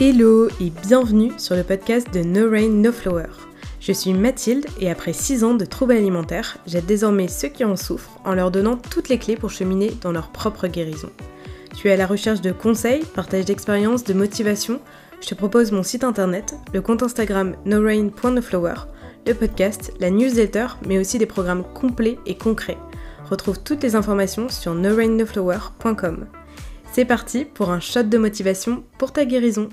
Hello et bienvenue sur le podcast de No Rain No Flower. Je suis Mathilde et après 6 ans de troubles alimentaires, j'aide désormais ceux qui en souffrent en leur donnant toutes les clés pour cheminer dans leur propre guérison. Tu es à la recherche de conseils, partage d'expériences, de motivation? Je te propose mon site internet, le compte Instagram norain.noflower, le podcast, la newsletter, mais aussi des programmes complets et concrets. Retrouve toutes les informations sur norainnoflower.com. C'est parti pour un shot de motivation pour ta guérison.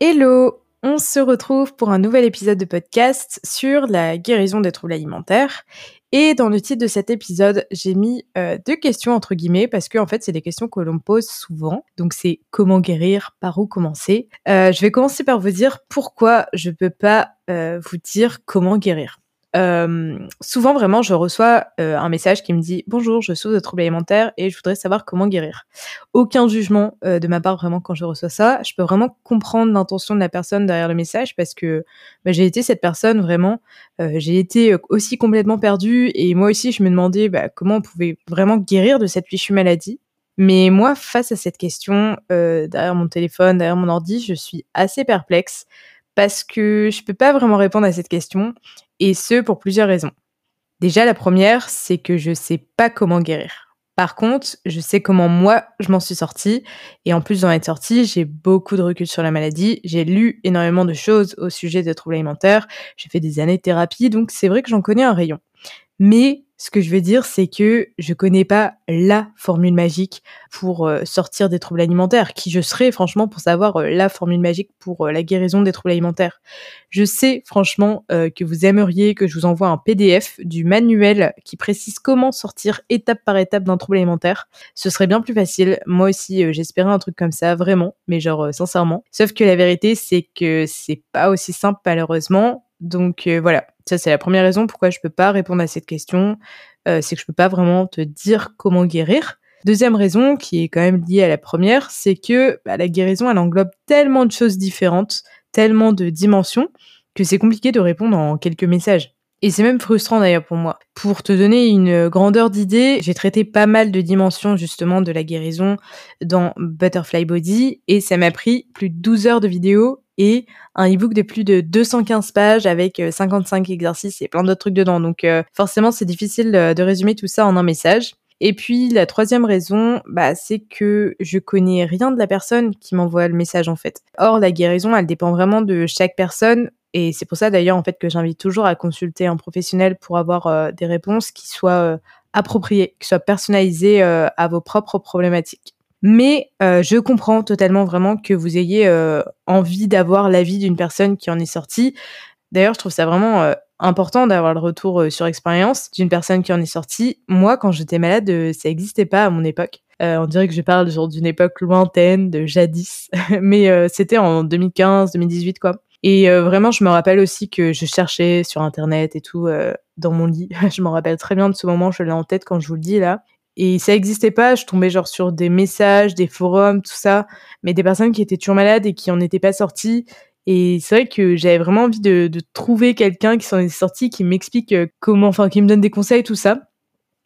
Hello On se retrouve pour un nouvel épisode de podcast sur la guérison des troubles alimentaires. Et dans le titre de cet épisode, j'ai mis euh, deux questions entre guillemets parce que en fait, c'est des questions que l'on pose souvent. Donc c'est comment guérir, par où commencer. Euh, je vais commencer par vous dire pourquoi je peux pas euh, vous dire comment guérir. Euh, souvent, vraiment, je reçois euh, un message qui me dit Bonjour, je souffre de troubles alimentaires et je voudrais savoir comment guérir. Aucun jugement euh, de ma part, vraiment, quand je reçois ça. Je peux vraiment comprendre l'intention de la personne derrière le message parce que bah, j'ai été cette personne, vraiment. j'ai été aussi complètement perdue et moi aussi, je me demandais bah, comment on pouvait vraiment guérir de cette fichue maladie. Mais moi, face à cette question, derrière mon téléphone, derrière mon ordi, je suis assez perplexe parce que je peux pas vraiment répondre à cette question et ce pour plusieurs raisons. Déjà, la première, c'est que je sais pas comment guérir. Par contre, je sais comment moi, je m'en suis sortie. Et en plus d'en être sortie, j'ai beaucoup de recul sur la maladie. J'ai lu énormément de choses au sujet des troubles alimentaires. J'ai fait des années de thérapie, donc c'est vrai que j'en connais un rayon. Mais ce que je veux dire, c'est que je connais pas la formule magique pour euh, sortir des troubles alimentaires. Qui je serais, franchement, pour savoir euh, la formule magique pour euh, la guérison des troubles alimentaires. Je sais, franchement, que vous aimeriez que je vous envoie un PDF du manuel qui précise comment sortir étape par étape d'un trouble alimentaire. Ce serait bien plus facile. Moi aussi, j'espérais un truc comme ça, vraiment, mais genre, sincèrement. Sauf que la vérité, c'est que c'est pas aussi simple, malheureusement. Donc voilà, ça c'est la première raison pourquoi je peux pas répondre à cette question, euh, c'est que je peux pas vraiment te dire comment guérir. Deuxième raison, qui est quand même liée à la première, c'est que bah, la guérison, elle englobe tellement de choses différentes, tellement de dimensions, que c'est compliqué de répondre en quelques messages. Et c'est même frustrant d'ailleurs pour moi. Pour te donner une grandeur d'idée, j'ai traité pas mal de dimensions justement de la guérison dans Butterfly Body et ça m'a pris plus de 12 heures de vidéo et un e-book de plus de 215 pages avec 55 euh, exercices et plein d'autres trucs dedans. Donc euh, forcément, c'est difficile euh, de résumer tout ça en un message. Et puis la troisième raison, bah, c'est que je connais rien de la personne qui m'envoie le message en fait. Or la guérison, elle dépend vraiment de chaque personne. Et c'est pour ça d'ailleurs en fait que j'invite toujours à consulter un professionnel pour avoir des réponses qui soient appropriées, qui soient personnalisées à vos propres problématiques. Mais euh, je comprends totalement vraiment que vous ayez euh, envie d'avoir l'avis d'une personne qui en est sortie. D'ailleurs, je trouve ça vraiment euh, important d'avoir le retour sur expérience d'une personne qui en est sortie. Moi, quand j'étais malade, ça n'existait pas à mon époque. on dirait que je parle genre d'une époque lointaine, de jadis, mais c'était en 2015, 2018 quoi. Et vraiment, je me rappelle aussi que je cherchais sur internet et tout dans mon lit. je me rappelle très bien de ce moment, je l'ai en tête quand je vous le dis là. Et ça existait pas, je tombais genre sur des messages, des forums, tout ça, mais des personnes qui étaient toujours malades et qui en étaient pas sorties. Et c'est vrai que j'avais vraiment envie de, trouver quelqu'un qui s'en est sorti, qui m'explique euh, comment, enfin, qui me donne des conseils, tout ça.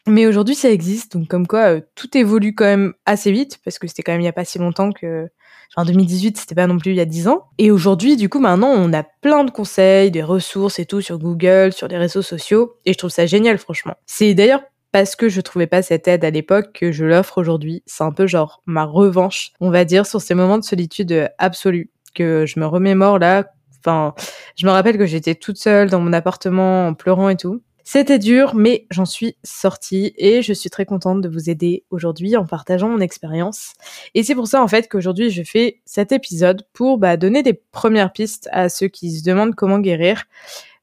Mais aujourd'hui, ça existe, donc comme quoi euh, tout évolue quand même assez vite, parce que c'était quand même il y a pas si longtemps que, en 2018, c'était pas non plus il y a 10 ans. Et aujourd'hui, du coup, maintenant, on a plein de conseils, des ressources et tout sur Google, sur les réseaux sociaux, et je trouve ça génial, franchement. C'est d'ailleurs parce que je trouvais pas cette aide à l'époque que je l'offre aujourd'hui. C'est un peu genre ma revanche, on va dire, sur ces moments de solitude absolue que je me remémore là. Enfin, je me rappelle que j'étais toute seule dans mon appartement en pleurant et tout. C'était dur, mais j'en suis sortie et je suis très contente de vous aider aujourd'hui en partageant mon expérience. Et c'est pour ça en fait qu'aujourd'hui je fais cet épisode pour bah, donner des premières pistes à ceux qui se demandent comment guérir.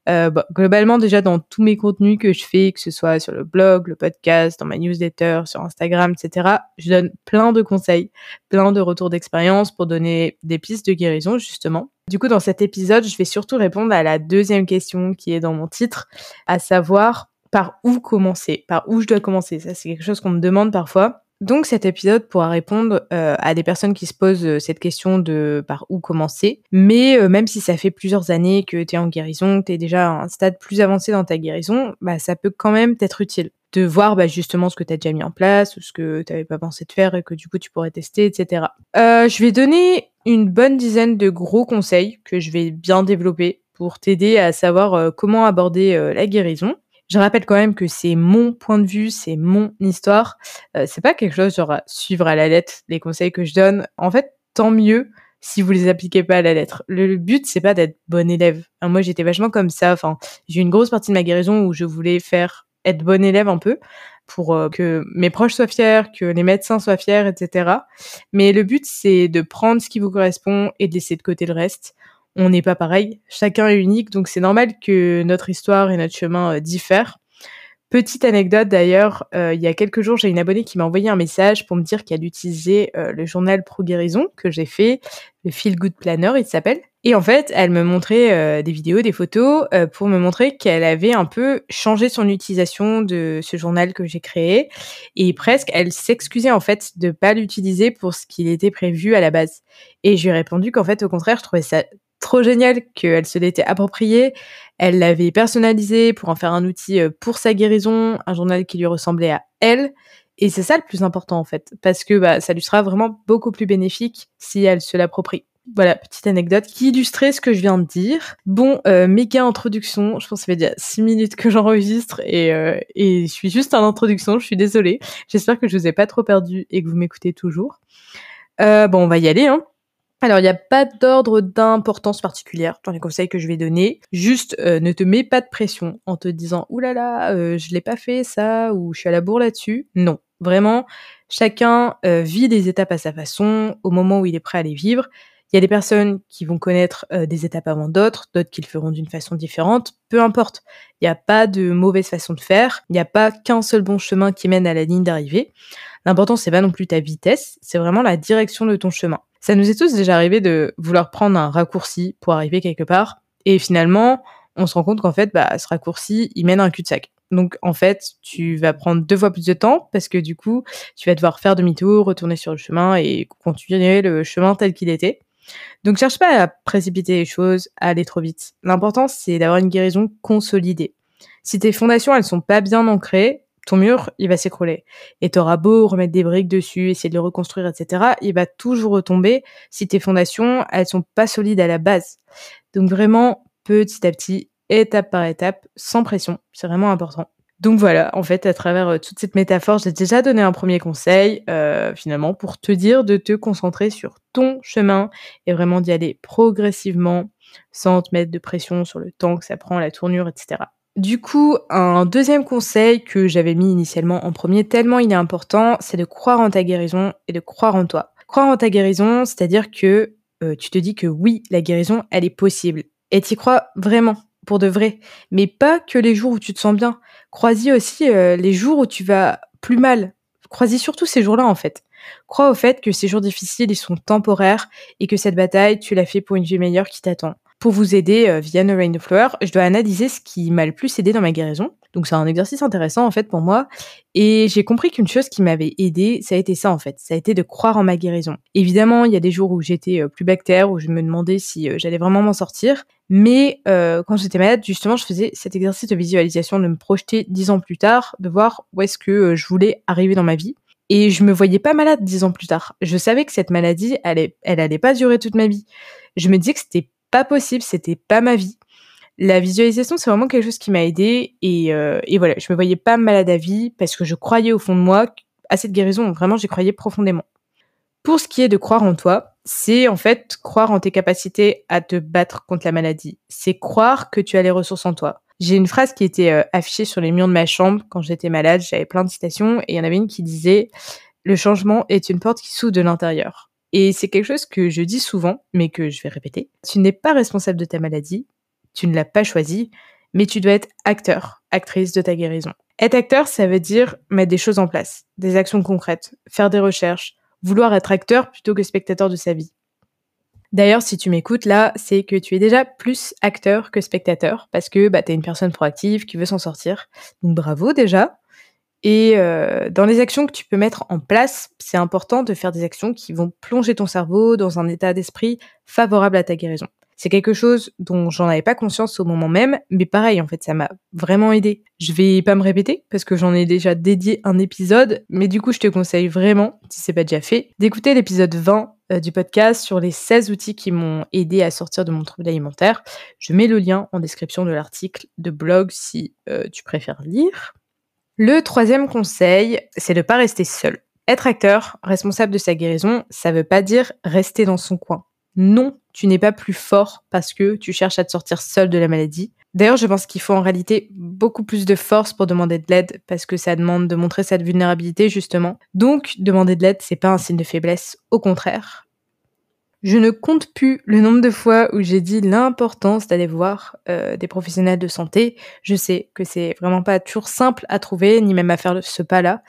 Euh, bah, globalement, déjà dans tous mes contenus que je fais, que ce soit sur le blog, le podcast, dans ma newsletter, sur Instagram, etc., je donne plein de conseils, plein de retours d'expérience pour donner des pistes de guérison, justement. Du coup, dans cet épisode, je vais surtout répondre à la deuxième question qui est dans mon titre, à savoir par où commencer, par où je dois commencer? Ça, c'est quelque chose qu'on me demande parfois. Donc cet épisode pourra répondre euh, à des personnes qui se posent euh, cette question de par où commencer. Mais euh, même si ça fait plusieurs années que tu es en guérison, que tu es déjà à un stade plus avancé dans ta guérison, bah, ça peut quand même être utile de voir bah, justement ce que tu as déjà mis en place ou ce que tu n'avais pas pensé de faire et que du coup tu pourrais tester, etc. je vais donner une bonne dizaine de gros conseils que je vais bien développer pour t'aider à savoir euh, comment aborder euh, la guérison. Je rappelle quand même que c'est mon point de vue, c'est mon histoire. Euh, c'est pas quelque chose genre suivre à la lettre les conseils que je donne. En fait, tant mieux si vous les appliquez pas à la lettre. Le, but c'est pas d'être bon élève. moi j'étais vachement comme ça. Enfin, j'ai eu une grosse partie de ma guérison où je voulais faire être bon élève un peu pour euh, que mes proches soient fiers, que les médecins soient fiers, etc. Mais le but, c'est de prendre ce qui vous correspond et de laisser de côté le reste. On n'est pas pareil, chacun est unique, donc c'est normal que notre histoire et notre chemin euh, diffèrent. Petite anecdote d'ailleurs, euh, il y a quelques jours, j'ai une abonnée qui m'a envoyé un message pour me dire qu'elle utilisait le journal Pro Guérison que j'ai fait, le Feel Good Planner, il s'appelle. Et en fait, elle me montrait euh, des vidéos, des photos euh, pour me montrer qu'elle avait un peu changé son utilisation de ce journal que j'ai créé et presque elle s'excusait en fait de pas l'utiliser pour ce qu'il était prévu à la base. Et je lui ai répondu qu'en fait au contraire, je trouvais ça trop génial qu'elle se l'était approprié, elle l'avait personnalisé pour en faire un outil euh, pour sa guérison, un journal qui lui ressemblait à elle. Et c'est ça le plus important en fait, parce que bah, ça lui sera vraiment beaucoup plus bénéfique si elle se l'approprie. Voilà, petite anecdote qui illustrait ce que je viens de dire. Bon, euh, méga introduction. Je pense que ça fait déjà 6 minutes que j'enregistre et, euh, et je suis juste en introduction. Je suis désolée. J'espère que je vous ai pas trop perdu et que vous m'écoutez toujours. Bon, on va y aller. Hein. Alors, il n'y a pas d'ordre d'importance particulière dans les conseils que je vais donner. Juste, euh, ne te mets pas de pression en te disant « Ouh là là, euh, je l'ai pas fait ça » ou « je suis à la bourre là-dessus ». Non, vraiment, chacun euh, vit des étapes à sa façon, au moment où il est prêt à les vivre. Il y a des personnes qui vont connaître euh, des étapes avant d'autres, d'autres qui le feront d'une façon différente. Peu importe. Il n'y a pas de mauvaise façon de faire. Il n'y a pas qu'un seul bon chemin qui mène à la ligne d'arrivée. L'important, c'est pas non plus ta vitesse, c'est vraiment la direction de ton chemin. Ça nous est tous déjà arrivé de vouloir prendre un raccourci pour arriver quelque part. Et finalement, on se rend compte qu'en fait, bah, ce raccourci, il mène à un cul-de-sac. Donc en fait, tu vas prendre deux fois plus de temps parce que du coup, tu vas devoir faire demi-tour, retourner sur le chemin et continuer le chemin tel qu'il était. Donc cherche pas à précipiter les choses, à aller trop vite. L'important c'est d'avoir une guérison consolidée. Si tes fondations elles sont pas bien ancrées, ton mur il va s'écrouler. Et t'auras beau remettre des briques dessus, essayer de le reconstruire, etc. Il va toujours retomber si tes fondations elles sont pas solides à la base. Donc vraiment petit à petit, étape par étape, sans pression, c'est vraiment important. Donc voilà, en fait, à travers euh, toute cette métaphore, j'ai déjà donné un premier conseil, euh, finalement, pour te dire de te concentrer sur ton chemin et vraiment d'y aller progressivement, sans te mettre de pression sur le temps que ça prend, la tournure, etc. Du coup, un deuxième conseil que j'avais mis initialement en premier, tellement il est important, c'est de croire en ta guérison et de croire en toi. Croire en ta guérison, c'est-à-dire que euh, tu te dis que oui, la guérison, elle est possible. Et tu crois vraiment pour de vrai. Mais pas que les jours où tu te sens bien. Crois-y aussi euh, les jours où tu vas plus mal. Crois-y surtout ces jours-là, en fait. Crois au fait que ces jours difficiles, ils sont temporaires et que cette bataille, tu l'as fait pour une vie meilleure qui t'attend. Pour vous aider euh, via No Rain of Flower, je dois analyser ce qui m'a le plus aidé dans ma guérison. Donc c'est un exercice intéressant en fait pour moi. Et j'ai compris qu'une chose qui m'avait aidé, ça a été ça en fait. Ça a été de croire en ma guérison. Évidemment, il y a des jours où j'étais euh, plus bactère, où je me demandais si euh, j'allais vraiment m'en sortir. Mais euh, quand j'étais malade, justement, je faisais cet exercice de visualisation, de me projeter dix ans plus tard, de voir où est-ce que je voulais arriver dans ma vie. Et je me voyais pas malade dix ans plus tard. Je savais que cette maladie, elle, elle allait pas durer toute ma vie. Je me disais que c'était pas possible, c'était pas ma vie la visualisation, c'est vraiment quelque chose qui m'a aidé et, euh, voilà, je me voyais pas malade à vie parce que je croyais au fond de moi à cette guérison. Vraiment, j'y croyais profondément. Pour ce qui est de croire en toi, c'est en fait croire en tes capacités à te battre contre la maladie. C'est croire que tu as les ressources en toi. J'ai une phrase qui était euh, affichée sur les murs de ma chambre quand j'étais malade. J'avais plein de citations et il y en avait une qui disait le changement est une porte qui s'ouvre de l'intérieur. Et c'est quelque chose que je dis souvent, mais que je vais répéter. Tu n'es pas responsable de ta maladie, tu ne l'as pas choisi, mais tu dois être acteur, actrice de ta guérison. Être acteur, ça veut dire mettre des choses en place, des actions concrètes, faire des recherches, vouloir être acteur plutôt que spectateur de sa vie. D'ailleurs, si tu m'écoutes là, c'est que tu es déjà plus acteur que spectateur, parce que bah, tu es une personne proactive qui veut s'en sortir. Donc bravo déjà. Et euh, dans les actions que tu peux mettre en place, c'est important de faire des actions qui vont plonger ton cerveau dans un état d'esprit favorable à ta guérison. C'est quelque chose dont j'en avais pas conscience au moment même, mais pareil, en fait, ça m'a vraiment aidé. Je vais pas me répéter parce que j'en ai déjà dédié un épisode, mais du coup, je te conseille vraiment, si c'est pas déjà fait, d'écouter l'épisode 20 euh, du podcast sur les 16 outils qui m'ont aidé à sortir de mon trouble alimentaire. Je mets le lien en description de l'article de blog si euh, tu préfères lire. Le troisième conseil, c'est de pas rester seul. Être acteur, responsable de sa guérison, ça veut pas dire rester dans son coin. Non, tu n'es pas plus fort parce que tu cherches à te sortir seul de la maladie. D'ailleurs, je pense qu'il faut en réalité beaucoup plus de force pour demander de l'aide parce que ça demande de montrer cette vulnérabilité justement. Donc, demander de l'aide, c'est pas un signe de faiblesse, au contraire. Je ne compte plus le nombre de fois où j'ai dit l'importance d'aller voir euh, des professionnels de santé. Je sais que c'est vraiment pas toujours simple à trouver, ni même à faire ce pas-là.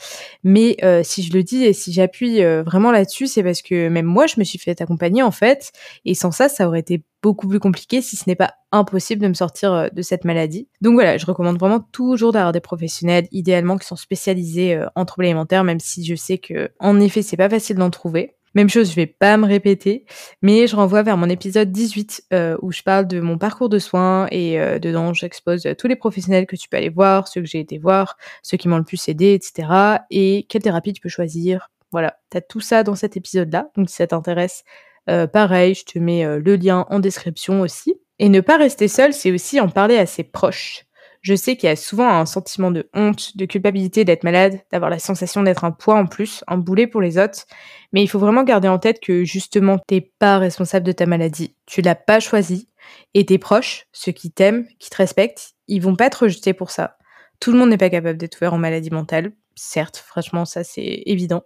Mais euh, si je le dis et si j'appuie euh, vraiment là-dessus, c'est parce que même moi, je me suis fait accompagner en fait. Et sans ça, ça aurait été beaucoup plus compliqué, si ce n'est pas impossible de me sortir de cette maladie. Donc voilà, je recommande vraiment toujours d'avoir des professionnels, idéalement qui sont spécialisés en troubles alimentaires, même si je sais que en effet, c'est pas facile d'en trouver. Même chose, je vais pas me répéter, mais je renvoie vers mon épisode 18 euh, où je parle de mon parcours de soins et euh, dedans j'expose tous les professionnels que tu peux aller voir, ceux que j'ai été voir, ceux qui m'ont le plus aidé, etc. Et quelle thérapie tu peux choisir. Voilà, tu tout ça dans cet épisode-là, donc si ça t'intéresse, euh, pareil, je te mets le lien en description aussi. Et ne pas rester seul, c'est aussi en parler à ses proches. Je sais qu'il y a souvent un sentiment de honte, de culpabilité d'être malade, d'avoir la sensation d'être un poids en plus, un boulet pour les autres. Mais il faut vraiment garder en tête que justement, t'es pas responsable de ta maladie. Tu l'as pas choisi. Et tes proches, ceux qui t'aiment, qui te respectent, ils vont pas te rejeter pour ça. Tout le monde n'est pas capable d'être ouvert en maladie mentale. Certes, franchement, ça c'est évident.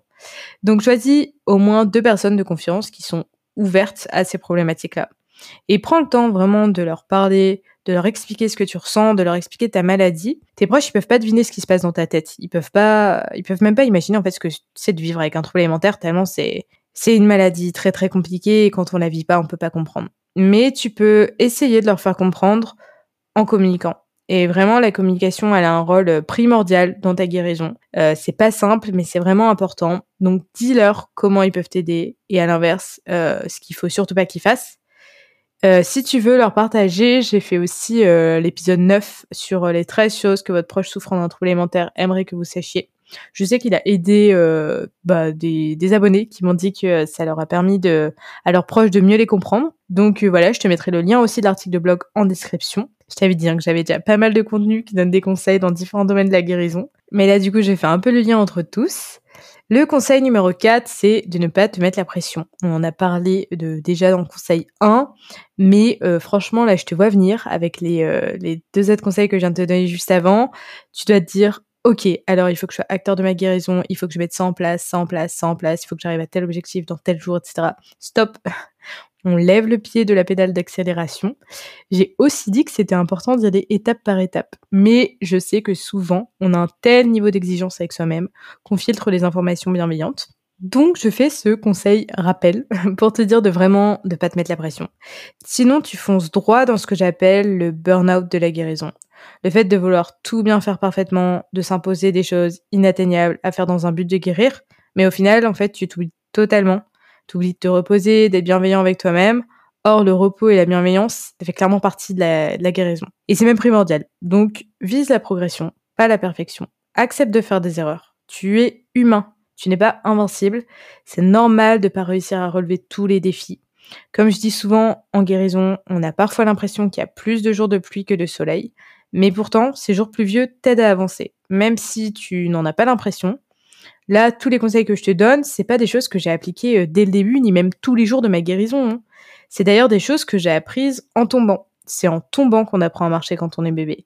Donc choisis au moins deux personnes de confiance qui sont ouvertes à ces problématiques-là. Et prends le temps vraiment de leur parler, de leur expliquer ce que tu ressens, de leur expliquer ta maladie. Tes proches, ils peuvent pas deviner ce qui se passe dans ta tête. Ils peuvent pas, ils peuvent même pas imaginer en fait ce que c'est de vivre avec un trouble alimentaire tellement c'est c'est une maladie très très compliquée et quand on la vit pas, on peut pas comprendre. Mais tu peux essayer de leur faire comprendre en communiquant. Et vraiment, la communication, elle a un rôle primordial dans ta guérison. Euh, c'est pas simple, mais c'est vraiment important. Donc, dis-leur comment ils peuvent t'aider et à l'inverse, euh, ce qu'il faut surtout pas qu'ils fassent. Euh, si tu veux leur partager, j'ai fait aussi euh, l'épisode 9 sur euh, les 13 choses que votre proche souffrant d'un trouble alimentaire aimerait que vous sachiez. Je sais qu'il a aidé bah, des, abonnés qui m'ont dit que ça leur a permis à leurs proches de mieux les comprendre. Donc voilà, je te mettrai le lien aussi de l'article de blog en description. Je t'avais dit hein, que j'avais déjà pas mal de contenu qui donne des conseils dans différents domaines de la guérison. Mais là, du coup, j'ai fait un peu le lien entre tous. Le conseil numéro 4, c'est de ne pas te mettre la pression. On en a parlé de, déjà dans le conseil 1, mais euh, franchement, là, je te vois venir avec les, euh, les deux autres conseils que je viens de te donner juste avant. Tu dois te dire, ok, alors il faut que je sois acteur de ma guérison, il faut que je mette ça en place, ça en place, ça en place, il faut que j'arrive à tel objectif dans tel jour, etc. Stop on lève le pied de la pédale d'accélération. J'ai aussi dit que c'était important d'y aller étape par étape. Mais je sais que souvent, on a un tel niveau d'exigence avec soi-même qu'on filtre les informations bienveillantes. Donc, je fais ce conseil rappel pour te dire de vraiment ne pas te mettre la pression. Sinon, tu fonces droit dans ce que j'appelle le burn-out de la guérison. Le fait de vouloir tout bien faire parfaitement, de s'imposer des choses inatteignables à faire dans un but de guérir, mais au final, en fait, tu t'oublies totalement t'oublies de te reposer, d'être bienveillant avec toi-même. Or, le repos et la bienveillance, ça fait clairement partie de la, guérison. Et c'est même primordial. Donc, vise la progression, pas la perfection. Accepte de faire des erreurs. Tu es humain. Tu n'es pas invincible. C'est normal de pas réussir à relever tous les défis. Comme je dis souvent, en guérison, on a parfois l'impression qu'il y a plus de jours de pluie que de soleil. Mais pourtant, ces jours pluvieux t'aident à avancer. Même si tu n'en as pas l'impression, Là, tous les conseils que je te donne, c'est pas des choses que j'ai appliquées euh, dès le début, ni même tous les jours de ma guérison. Hein. C'est d'ailleurs des choses que j'ai apprises en tombant. C'est en tombant qu'on apprend à marcher quand on est bébé.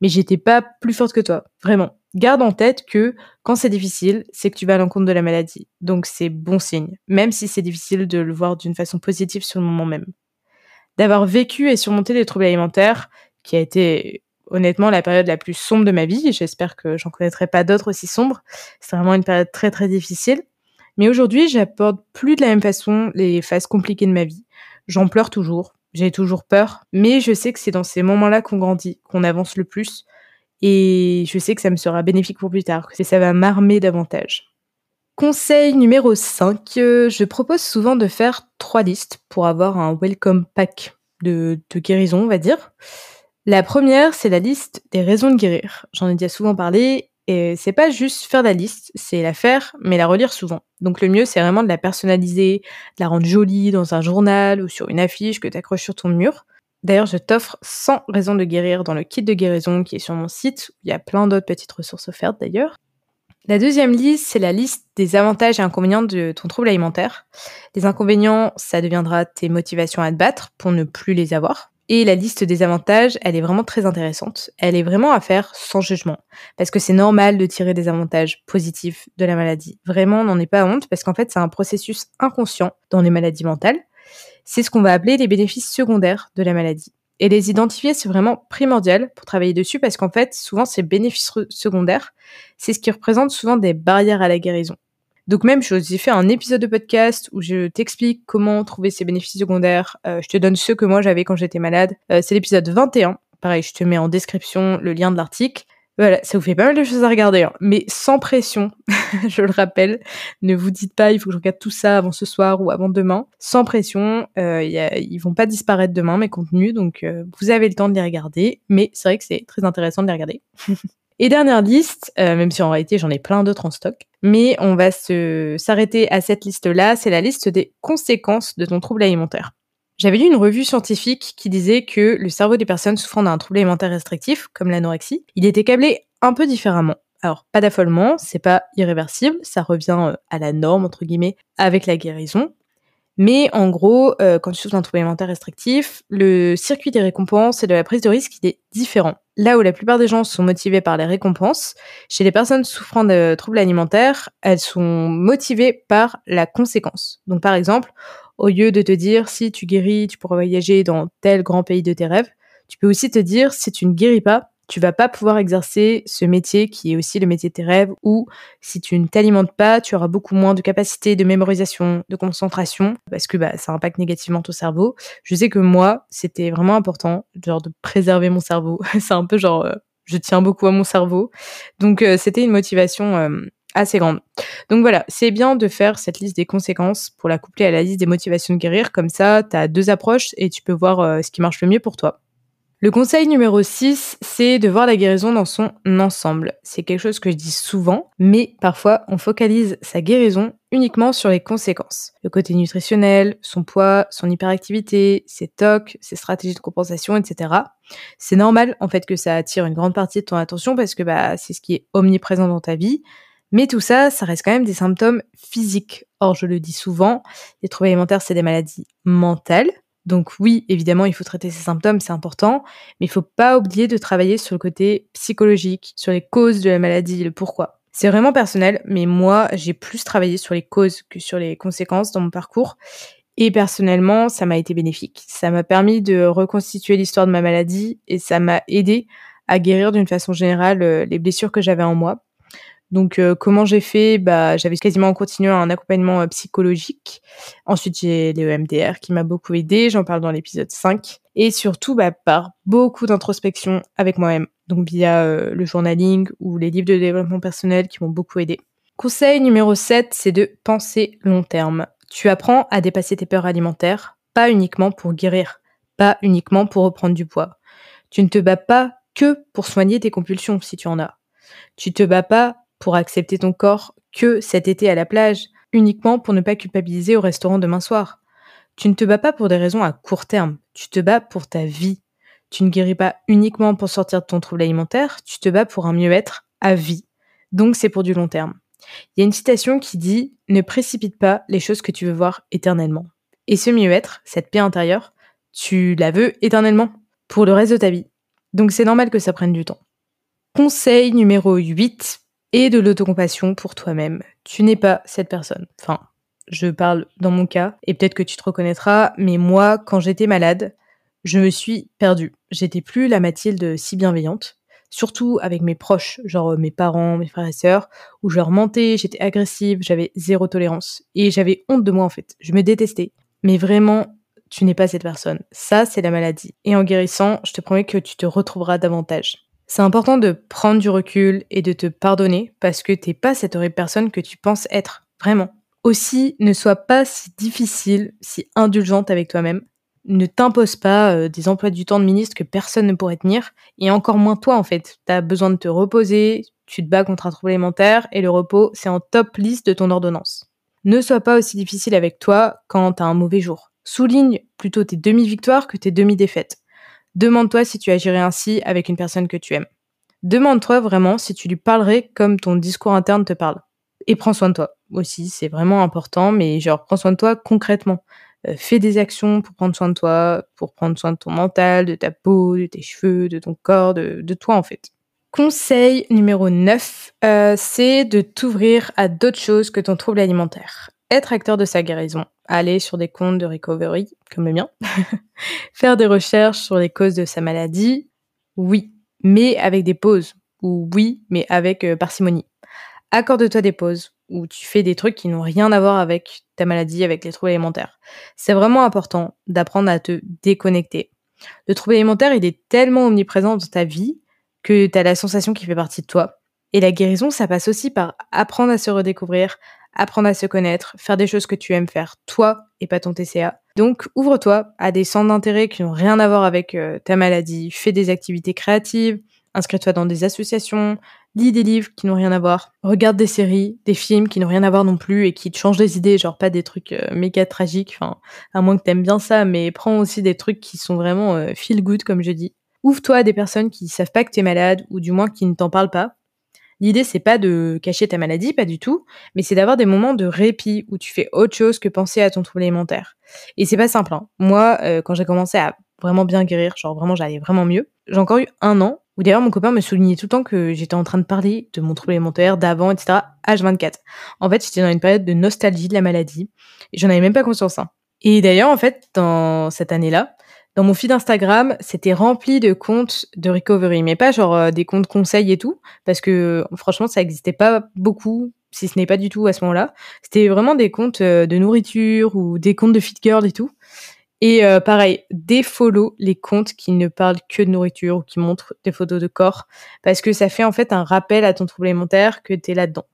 Mais j'étais pas plus forte que toi, vraiment. Garde en tête que quand c'est difficile, c'est que tu vas à l'encontre de la maladie. Donc c'est bon signe, même si c'est difficile de le voir d'une façon positive sur le moment même. D'avoir vécu et surmonté des troubles alimentaires, qui a été honnêtement la période la plus sombre de ma vie. J'espère que j'en connaîtrai pas d'autres aussi sombres. C'est vraiment une période très très difficile. Mais aujourd'hui, j'apporte plus de la même façon les phases compliquées de ma vie. J'en pleure toujours. J'ai toujours peur. Mais je sais que c'est dans ces moments-là qu'on grandit, qu'on avance le plus. Et je sais que ça me sera bénéfique pour plus tard, que ça va m'armer davantage. Conseil numéro 5, je propose souvent de faire trois listes pour avoir un welcome pack de, de guérison, on va dire. La première, c'est la liste des raisons de guérir. J'en ai déjà souvent parlé et c'est pas juste faire la liste, c'est la faire, mais la relire souvent. Donc le mieux, c'est vraiment de la personnaliser, de la rendre jolie dans un journal ou sur une affiche que tu sur ton mur. D'ailleurs, je t'offre 100 raisons de guérir dans le kit de guérison qui est sur mon site. Il y a plein d'autres petites ressources offertes d'ailleurs. La deuxième liste, c'est la liste des avantages et inconvénients de ton trouble alimentaire. Les inconvénients, ça deviendra tes motivations à te battre pour ne plus les avoir. Et la liste des avantages, elle est vraiment très intéressante. Elle est vraiment à faire sans jugement. Parce que c'est normal de tirer des avantages positifs de la maladie. Vraiment, n'en est pas honte parce qu'en fait, c'est un processus inconscient dans les maladies mentales. C'est ce qu'on va appeler les bénéfices secondaires de la maladie. Et les identifier, c'est vraiment primordial pour travailler dessus parce qu'en fait, souvent, ces bénéfices secondaires, c'est ce qui représente souvent des barrières à la guérison. Donc même j'ai fait un épisode de podcast où je t'explique comment trouver ces bénéfices secondaires. Euh, je te donne ceux que moi j'avais quand j'étais malade. Euh, c'est l'épisode 21. Pareil, je te mets en description le lien de l'article. Voilà, ça vous fait pas mal de choses à regarder, hein. mais sans pression, je le rappelle. Ne vous dites pas, il faut que je regarde tout ça avant ce soir ou avant demain. Sans pression, euh, ils vont pas disparaître demain, mes contenus, donc euh, vous avez le temps de les regarder, mais c'est vrai que c'est très intéressant de les regarder. Et dernière liste, euh, même si en réalité j'en ai plein d'autres en stock, mais on va se s'arrêter à cette liste-là, c'est la liste des conséquences de ton trouble alimentaire. J'avais lu une revue scientifique qui disait que le cerveau des personnes souffrant d'un trouble alimentaire restrictif, comme l'anorexie, il était câblé un peu différemment. Alors, pas d'affolement, c'est pas irréversible, ça revient euh, à la norme, entre guillemets, avec la guérison, mais en gros, euh, quand tu souffres d'un trouble alimentaire restrictif, le circuit des récompenses et de la prise de risque, il est différent. Là où la plupart des gens sont motivés par les récompenses, chez les personnes souffrant de troubles alimentaires, elles sont motivées par la conséquence. Donc par exemple, au lieu de te dire si tu guéris, tu pourras voyager dans tel grand pays de tes rêves, tu peux aussi te dire si tu ne guéris pas, tu vas pas pouvoir exercer ce métier qui est aussi le métier de tes rêves ou si tu ne t'alimentes pas, tu auras beaucoup moins de capacité de mémorisation, de concentration parce que bah, ça impacte négativement ton cerveau. Je sais que moi, c'était vraiment important genre de préserver mon cerveau. c'est un peu genre euh, je tiens beaucoup à mon cerveau. Donc euh, c'était une motivation euh, assez grande. Donc voilà, c'est bien de faire cette liste des conséquences pour la coupler à la liste des motivations de guérir. Comme ça, tu as deux approches et tu peux voir ce qui marche le mieux pour toi. Le conseil numéro 6, c'est de voir la guérison dans son ensemble. C'est quelque chose que je dis souvent, mais parfois on focalise sa guérison uniquement sur les conséquences. Le côté nutritionnel, son poids, son hyperactivité, ses tocs, ses stratégies de compensation, etc. C'est normal en fait que ça attire une grande partie de ton attention parce que bah, c'est ce qui est omniprésent dans ta vie. Mais tout ça, ça reste quand même des symptômes physiques. Or, je le dis souvent, les troubles alimentaires, c'est des maladies mentales donc oui, évidemment, il faut traiter ces symptômes, c'est important, mais il faut pas oublier de travailler sur le côté psychologique, sur les causes de la maladie, le pourquoi. C'est vraiment personnel, mais moi, j'ai plus travaillé sur les causes que sur les conséquences dans mon parcours. Et personnellement, ça m'a été bénéfique. Ça m'a permis de reconstituer l'histoire de ma maladie et ça m'a aidé à guérir d'une façon générale euh, les blessures que j'avais en moi. Donc euh, comment j'ai fait? Bah j'avais quasiment continué un accompagnement euh, psychologique. Ensuite j'ai l'EMDR qui m'a beaucoup aidé, j'en parle dans l'épisode 5 et surtout bah, par beaucoup d'introspection avec moi-même. Donc via euh, le journaling ou les livres de développement personnel qui m'ont beaucoup aidé. Conseil numéro 7, c'est de penser long terme. Tu apprends à dépasser tes peurs alimentaires, pas uniquement pour guérir, pas uniquement pour reprendre du poids. Tu ne te bats pas que pour soigner tes compulsions si tu en as. Tu te bats pas pour accepter ton corps que cet été à la plage, uniquement pour ne pas culpabiliser au restaurant demain soir. Tu ne te bats pas pour des raisons à court terme, tu te bats pour ta vie. Tu ne guéris pas uniquement pour sortir de ton trouble alimentaire, tu te bats pour un mieux-être à vie. Donc c'est pour du long terme. Il y a une citation qui dit Ne précipite pas les choses que tu veux voir éternellement. Et ce mieux-être, cette paix intérieure, tu la veux éternellement, pour le reste de ta vie. Donc c'est normal que ça prenne du temps. Conseil numéro 8 et de l'autocompassion pour toi-même. Tu n'es pas cette personne. Enfin, je parle dans mon cas, et peut-être que tu te reconnaîtras, mais moi, quand j'étais malade, je me suis perdue. J'étais plus la Mathilde si bienveillante, surtout avec mes proches, genre mes parents, mes frères et sœurs, où je leur mentais, j'étais agressive, j'avais zéro tolérance, et j'avais honte de moi en fait. Je me détestais. Mais vraiment, tu n'es pas cette personne. Ça, c'est la maladie. Et en guérissant, je te promets que tu te retrouveras davantage. C'est important de prendre du recul et de te pardonner parce que t'es pas cette horrible personne que tu penses être. Vraiment. Aussi, ne sois pas si difficile, si indulgente avec toi-même. ne t'impose pas euh, des emplois du temps de ministre que personne ne pourrait tenir, et encore moins toi en fait. Tu as besoin de te reposer, tu te bats contre un trouble alimentaire, et le repos, c'est en top liste de ton ordonnance. Ne sois pas aussi difficile avec toi quand t'as un mauvais jour. Souligne plutôt tes demi-victoires que tes demi-défaites. Demande-toi si tu agirais ainsi avec une personne que tu aimes. Demande-toi vraiment si tu lui parlerais comme ton discours interne te parle. Et prends soin de toi aussi, c'est vraiment important, mais genre prends soin de toi concrètement. Euh, fais des actions pour prendre soin de toi, pour prendre soin de ton mental, de ta peau, de tes cheveux, de ton corps, de, toi en fait. Conseil numéro 9, euh, c'est de t'ouvrir à d'autres choses que ton trouble alimentaire. Être acteur de sa guérison, aller sur des comptes de recovery, comme le mien, faire des recherches sur les causes de sa maladie, oui, mais avec des pauses, ou oui, mais avec euh, parcimonie. Accorde-toi des pauses, où tu fais des trucs qui n'ont rien à voir avec ta maladie, avec les troubles alimentaires. C'est vraiment important d'apprendre à te déconnecter. Le trouble alimentaire, il est tellement omniprésent dans ta vie que tu as la sensation qu'il fait partie de toi. Et la guérison, ça passe aussi par apprendre à se redécouvrir, apprendre à se connaître, faire des choses que tu aimes faire toi et pas ton TCA. Donc ouvre-toi à des centres d'intérêt qui n'ont rien à voir avec euh, ta maladie, fais des activités créatives, inscris-toi dans des associations, lis des livres qui n'ont rien à voir, regarde des séries, des films qui n'ont rien à voir non plus et qui te changent des idées, genre pas des trucs euh, méga tragiques, enfin, à moins que t'aimes bien ça, mais prends aussi des trucs qui sont vraiment euh, feel good, comme je dis. Ouvre-toi à des personnes qui savent pas que t'es malade, ou du moins qui ne t'en parlent pas. L'idée, c'est pas de cacher ta maladie, pas du tout, mais c'est d'avoir des moments de répit où tu fais autre chose que penser à ton trouble alimentaire. Et c'est pas simple, hein. Moi, euh, quand j'ai commencé à vraiment bien guérir, genre vraiment j'allais vraiment mieux, j'ai encore eu un an où d'ailleurs mon copain me soulignait tout le temps que j'étais en train de parler de mon trouble alimentaire, d'avant, etc. H24. En fait, j'étais dans une période de nostalgie de la maladie et j'en avais même pas conscience. Hein. Et d'ailleurs, en fait, dans cette année-là, dans mon feed Instagram, c'était rempli de comptes de recovery, mais pas genre euh, des comptes conseils et tout, parce que franchement, ça n'existait pas beaucoup, si ce n'est pas du tout à ce moment-là. C'était vraiment des comptes euh, de nourriture ou des comptes de fit girl et tout. Et euh, pareil, défollow les comptes qui ne parlent que de nourriture ou qui montrent des photos de corps, parce que ça fait en fait un rappel à ton trouble alimentaire que tu es là-dedans.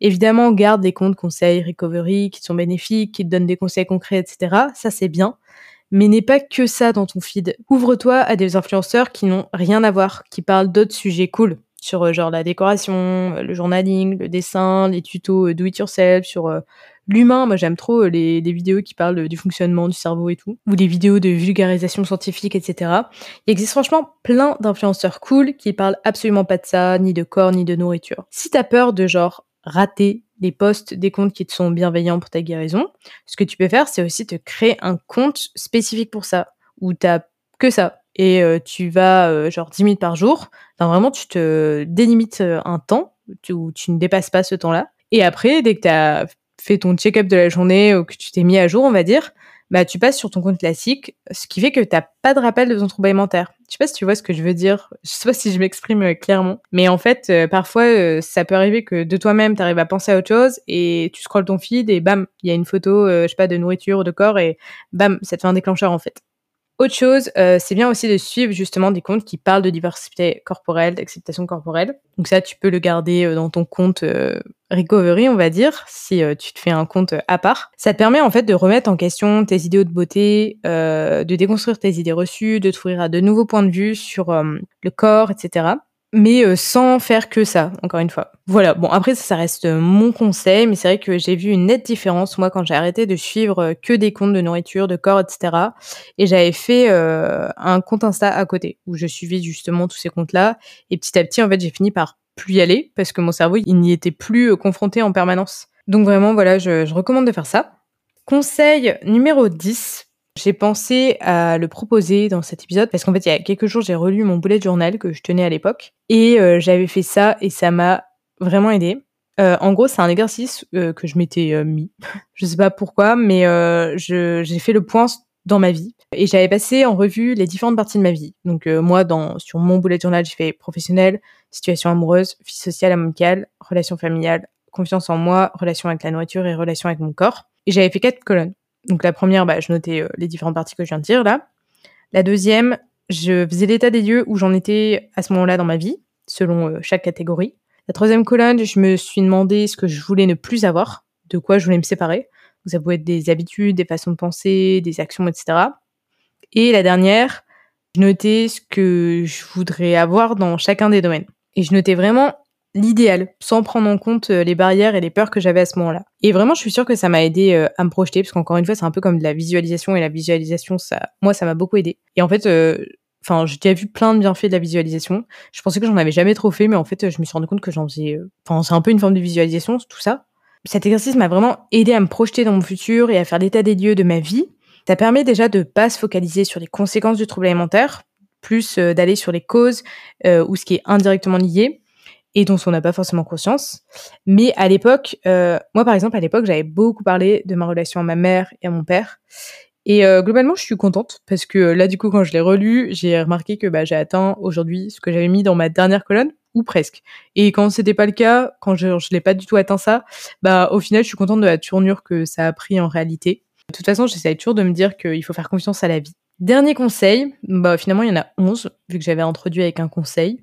Évidemment, garde des comptes conseils recovery qui sont bénéfiques, qui te donnent des conseils concrets, etc. Ça, c'est bien. Mais n'est pas que ça dans ton feed. Ouvre-toi à des influenceurs qui n'ont rien à voir, qui parlent d'autres sujets cool sur euh, genre la décoration, euh, le journaling, le dessin, les tutos do it yourself, sur l'humain. Moi, j'aime trop euh, les, vidéos qui parlent du fonctionnement du cerveau et tout, ou des vidéos de vulgarisation scientifique, etc. Il existe franchement plein d'influenceurs cool qui parlent absolument pas de ça, ni de corps, ni de nourriture. Si t'as peur de genre rater les posts des comptes qui te sont bienveillants pour ta guérison, ce que tu peux faire, c'est aussi te créer un compte spécifique pour ça, où t'as que ça. Et euh, tu vas euh, genre 10 minutes par jour. Enfin, vraiment, tu te délimites un temps où tu ne dépasses pas ce temps-là. Et après, dès que tu as fait ton check-up de la journée ou que tu t'es mis à jour, on va dire, bah tu passes sur ton compte classique, ce qui fait que t'as pas de rappel de ton trouble alimentaire. Je sais pas si tu vois ce que je veux dire, je sais pas si je m'exprime euh, clairement, mais en fait, euh, parfois, euh, ça peut arriver que de toi-même, t'arrives à penser à autre chose et tu scrolles ton feed et bam, il y a une photo, je sais pas, de nourriture ou de corps et bam, ça te fait un déclencheur en fait. Autre chose, euh, c'est bien aussi de suivre justement des comptes qui parlent de diversité corporelle, d'acceptation corporelle. Donc ça, tu peux le garder euh, dans ton compte euh, recovery, on va dire, si tu te fais un compte à part. Ça te permet en fait de remettre en question tes idéaux de beauté, de déconstruire tes idées reçues, de t'ouvrir à de nouveaux points de vue sur le corps, etc mais euh, sans faire que ça, encore une fois. Voilà, bon après ça, reste mon conseil, mais c'est vrai que j'ai vu une nette différence moi quand j'ai arrêté de suivre euh, que des comptes de nourriture, de corps, etc. Et j'avais fait euh, un compte Insta à côté où je suivais justement tous ces comptes-là. Et petit à petit, en fait, j'ai fini par plus y aller parce que mon cerveau, il n'y était plus confronté en permanence. Donc vraiment, voilà, je, je recommande de faire ça. Conseil numéro 10, j'ai pensé à le proposer dans cet épisode parce qu'en fait, il y a quelques jours, j'ai relu mon bullet journal que je tenais à l'époque et euh, j'avais fait ça et ça m'a vraiment aidé. Euh, en gros, c'est un exercice euh, que je m'étais mis. je sais pas pourquoi, mais j'ai fait le point dans ma vie et j'avais passé en revue les différentes parties de ma vie. Donc moi, dans sur mon bullet journal, j'ai fait professionnel, situation amoureuse, vie sociale, amicale, relation familiale, confiance en moi, relation avec la nourriture et relation avec mon corps. Et j'avais fait quatre colonnes. Donc la première, bah, je notais euh, les différentes parties que je viens de dire là. La deuxième, je faisais l'état des lieux où j'en étais à ce moment-là dans ma vie, selon euh, chaque catégorie. La troisième colonne, je me suis demandé ce que je voulais ne plus avoir, de quoi je voulais me séparer. ça pouvait être des habitudes, des façons de penser, des actions, etc. Et la dernière, je notais ce que je voudrais avoir dans chacun des domaines. Et je notais vraiment l'idéal, sans prendre en compte euh, les barrières et les peurs que j'avais à ce moment-là. Et vraiment, je suis sûre que ça m'a aidé euh, à me projeter, parce qu'encore une fois, c'est un peu comme de la visualisation, et la visualisation, ça, moi, ça m'a beaucoup aidé. Et en fait, euh, enfin, j'ai déjà vu plein de bienfaits de la visualisation. Je pensais que j'en avais jamais trop fait, mais en fait, je me suis rendu compte que j'en faisais, enfin, c'est un peu une forme de visualisation, tout ça. Cet exercice m'a vraiment aidé à me projeter dans mon futur et à faire l'état des lieux de ma vie. Ça permet déjà de pas se focaliser sur les conséquences du trouble alimentaire, plus d'aller sur les causes ou ce qui est indirectement lié et dont on n'a pas forcément conscience. Mais à l'époque, euh, moi par exemple, à l'époque, j'avais beaucoup parlé de ma relation à ma mère et à mon père. Et euh, globalement, je suis contente parce que là, du coup, quand je l'ai relu, j'ai remarqué que bah, j'ai atteint aujourd'hui ce que j'avais mis dans ma dernière colonne ou presque. Et quand c'était pas le cas, quand je, je l'ai pas du tout atteint ça, bah au final, je suis contente de la tournure que ça a pris en réalité. De toute façon, j'essaie toujours de me dire qu'il faut faire confiance à la vie. Dernier conseil, bah finalement il y en a 11, vu que j'avais introduit avec un conseil.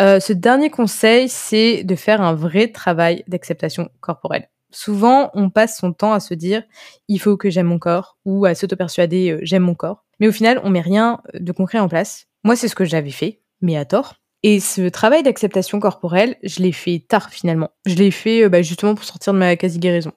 Euh, ce dernier conseil, c'est de faire un vrai travail d'acceptation corporelle. Souvent, on passe son temps à se dire il faut que j'aime mon corps ou à s'auto-persuader euh, j'aime mon corps. Mais au final, on met rien de concret en place. Moi, c'est ce que j'avais fait, mais à tort. Et ce travail d'acceptation corporelle, je l'ai fait tard finalement. Je l'ai fait euh, bah, justement pour sortir de ma quasi-guérison.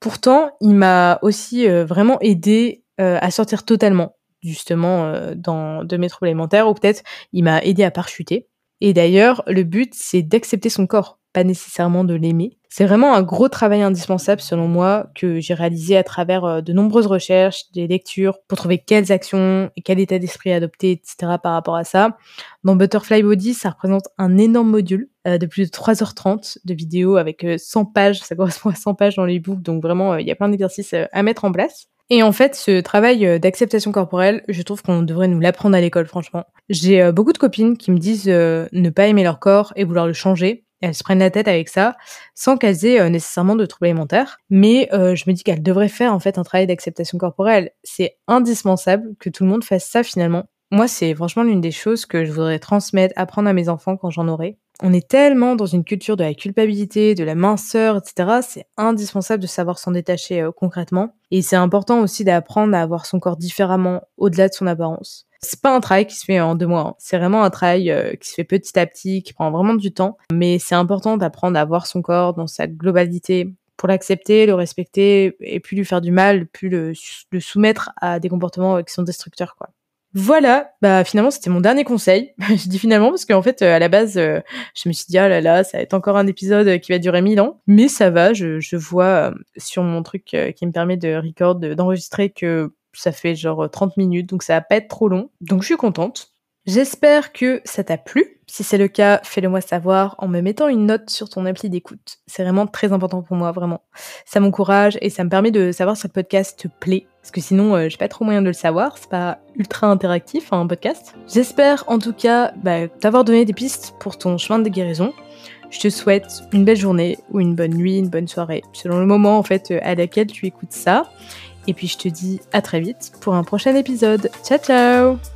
Pourtant, il m'a aussi vraiment aidé à sortir totalement justement euh, dans de mes troubles alimentaires ou peut-être il m'a aidé à parachuter. Et d'ailleurs, le but c'est d'accepter son corps, pas nécessairement de l'aimer. C'est vraiment un gros travail indispensable selon moi que j'ai réalisé à travers euh, de nombreuses recherches, des lectures pour trouver quelles actions et quel état d'esprit adopter, etc. par rapport à ça. Dans Butterfly Body, ça représente un énorme module euh, de plus de 3h30 de vidéos avec 100 pages, ça correspond à 100 pages dans les books, donc vraiment il y a plein d'exercices à mettre en place. Et en fait, ce travail euh, d'acceptation corporelle, je trouve qu'on devrait nous l'apprendre à l'école, franchement. J'ai euh, beaucoup de copines qui me disent euh, ne pas aimer leur corps et vouloir le changer. Elles se prennent la tête avec ça, sans qu'elles aient nécessairement de troubles alimentaires. Mais je me dis qu'elles devraient faire en fait un travail d'acceptation corporelle. C'est indispensable que tout le monde fasse ça finalement. Moi, c'est franchement l'une des choses que je voudrais transmettre, apprendre à mes enfants quand j'en aurai on est tellement dans une culture de la culpabilité, de la minceur, etc. C'est indispensable de savoir s'en détacher euh, concrètement. Et c'est important aussi d'apprendre à avoir son corps différemment au-delà de son apparence. C'est pas un travail qui se fait en deux mois. Hein. C'est vraiment un travail euh, qui se fait petit à petit, qui prend vraiment du temps. Mais c'est important d'apprendre à voir son corps dans sa globalité pour l'accepter, le respecter et plus lui faire du mal, plus le, le soumettre à des comportements qui sont destructeurs, quoi. Voilà, bah finalement c'était mon dernier conseil. je dis finalement parce qu'en fait euh, à la base euh, je me suis dit ah là là ça va être encore un épisode qui va durer mille ans, mais ça va, je, je vois euh, sur mon truc qui me permet de record d'enregistrer que ça fait genre 30 minutes donc ça va pas être trop long. Donc je suis contente. J'espère que ça t'a plu. Si c'est le cas, fais-le moi savoir en me mettant une note sur ton appli d'écoute. C'est vraiment très important pour moi, vraiment. Ça m'encourage et ça me permet de savoir si le podcast te plaît. Parce que sinon, euh, j'ai pas trop moyen de le savoir. C'est pas ultra interactif, hein, un podcast. J'espère en tout cas bah, t'avoir donné des pistes pour ton chemin de guérison. Je te souhaite une belle journée ou une bonne nuit, une bonne soirée, selon le moment en fait à laquelle tu écoutes ça. Et puis je te dis à très vite pour un prochain épisode. Ciao ciao